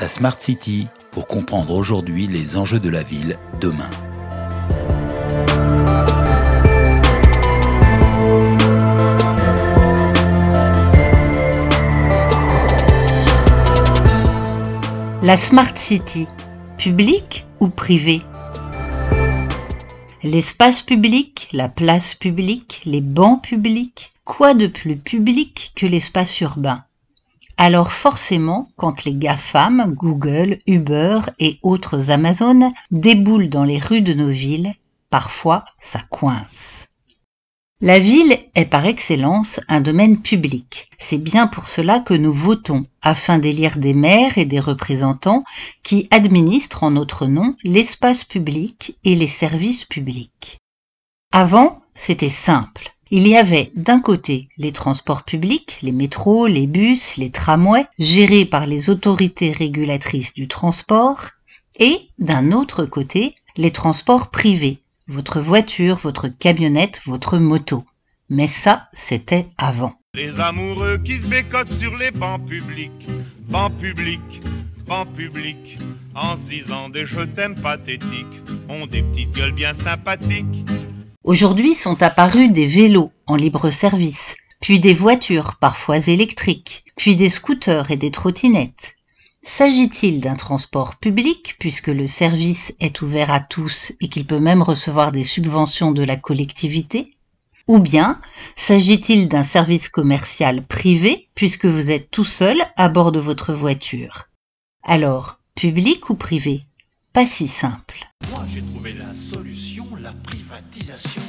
La Smart City pour comprendre aujourd'hui les enjeux de la ville demain. La Smart City, public ou privé? L'espace public, la place publique, les bancs publics, quoi de plus public que l'espace urbain? Alors forcément, quand les GAFAM, Google, Uber et autres Amazon déboulent dans les rues de nos villes, parfois ça coince. La ville est par excellence un domaine public. C'est bien pour cela que nous votons, afin d'élire des maires et des représentants qui administrent en notre nom l'espace public et les services publics. Avant, c'était simple. Il y avait d'un côté les transports publics, les métros, les bus, les tramways, gérés par les autorités régulatrices du transport, et d'un autre côté les transports privés, votre voiture, votre camionnette, votre moto. Mais ça, c'était avant. Les amoureux qui se bécotent sur les bancs publics, bancs publics, bancs publics, en se disant des je t'aime pathétiques, ont des petites gueules bien sympathiques. Aujourd'hui sont apparus des vélos en libre service, puis des voitures parfois électriques, puis des scooters et des trottinettes. S'agit-il d'un transport public puisque le service est ouvert à tous et qu'il peut même recevoir des subventions de la collectivité? Ou bien s'agit-il d'un service commercial privé puisque vous êtes tout seul à bord de votre voiture? Alors, public ou privé? Pas si simple. Moi j'ai trouvé la solution, la privatisation.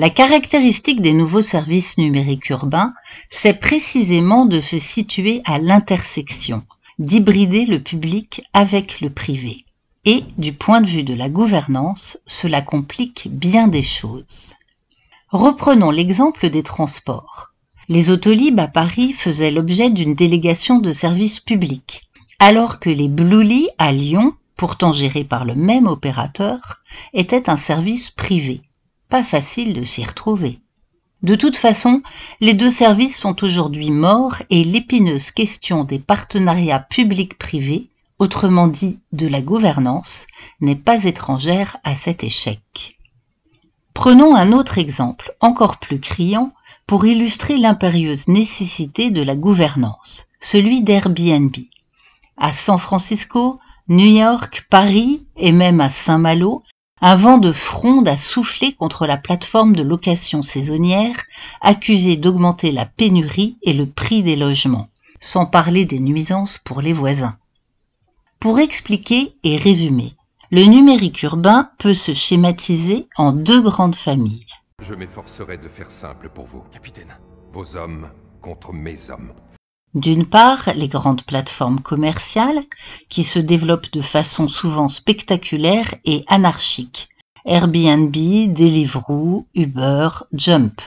La caractéristique des nouveaux services numériques urbains, c'est précisément de se situer à l'intersection, d'hybrider le public avec le privé. Et du point de vue de la gouvernance, cela complique bien des choses. Reprenons l'exemple des transports. Les autolibes à Paris faisaient l'objet d'une délégation de services publics, alors que les Bluely à Lyon, pourtant gérés par le même opérateur, étaient un service privé pas facile de s'y retrouver. De toute façon, les deux services sont aujourd'hui morts et l'épineuse question des partenariats publics-privés, autrement dit de la gouvernance, n'est pas étrangère à cet échec. Prenons un autre exemple, encore plus criant, pour illustrer l'impérieuse nécessité de la gouvernance, celui d'Airbnb. À San Francisco, New York, Paris et même à Saint-Malo, un vent de fronde a soufflé contre la plateforme de location saisonnière, accusée d'augmenter la pénurie et le prix des logements, sans parler des nuisances pour les voisins. Pour expliquer et résumer, le numérique urbain peut se schématiser en deux grandes familles. Je m'efforcerai de faire simple pour vous, capitaine. Vos hommes contre mes hommes. D'une part, les grandes plateformes commerciales qui se développent de façon souvent spectaculaire et anarchique. Airbnb, Deliveroo, Uber, Jump.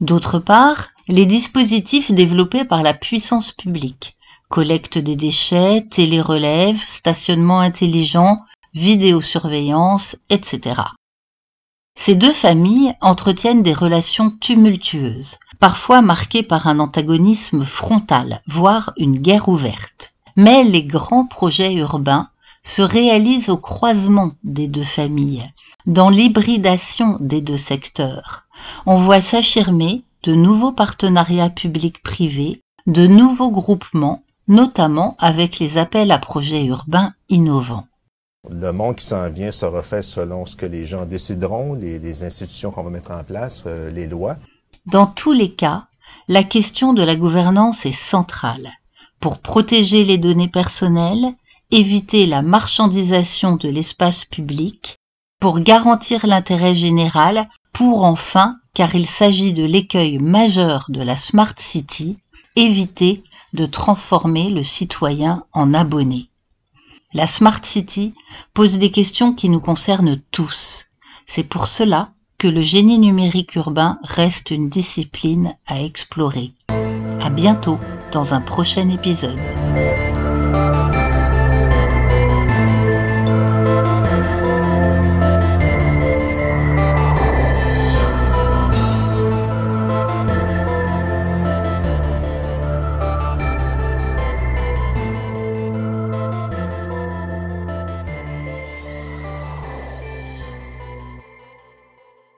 D'autre part, les dispositifs développés par la puissance publique. Collecte des déchets, télérelève, stationnement intelligent, vidéosurveillance, etc. Ces deux familles entretiennent des relations tumultueuses, parfois marquées par un antagonisme frontal, voire une guerre ouverte. Mais les grands projets urbains se réalisent au croisement des deux familles, dans l'hybridation des deux secteurs. On voit s'affirmer de nouveaux partenariats publics-privés, de nouveaux groupements, notamment avec les appels à projets urbains innovants. Le monde qui s'en vient sera fait selon ce que les gens décideront, les, institutions qu'on va mettre en place, euh, les lois. Dans tous les cas, la question de la gouvernance est centrale pour protéger les données personnelles, éviter la marchandisation de l'espace public, pour garantir l'intérêt général, pour enfin, car il s'agit de l'écueil majeur de la Smart City, éviter de transformer le citoyen en abonné. La Smart City pose des questions qui nous concernent tous. C'est pour cela que le génie numérique urbain reste une discipline à explorer. À bientôt dans un prochain épisode.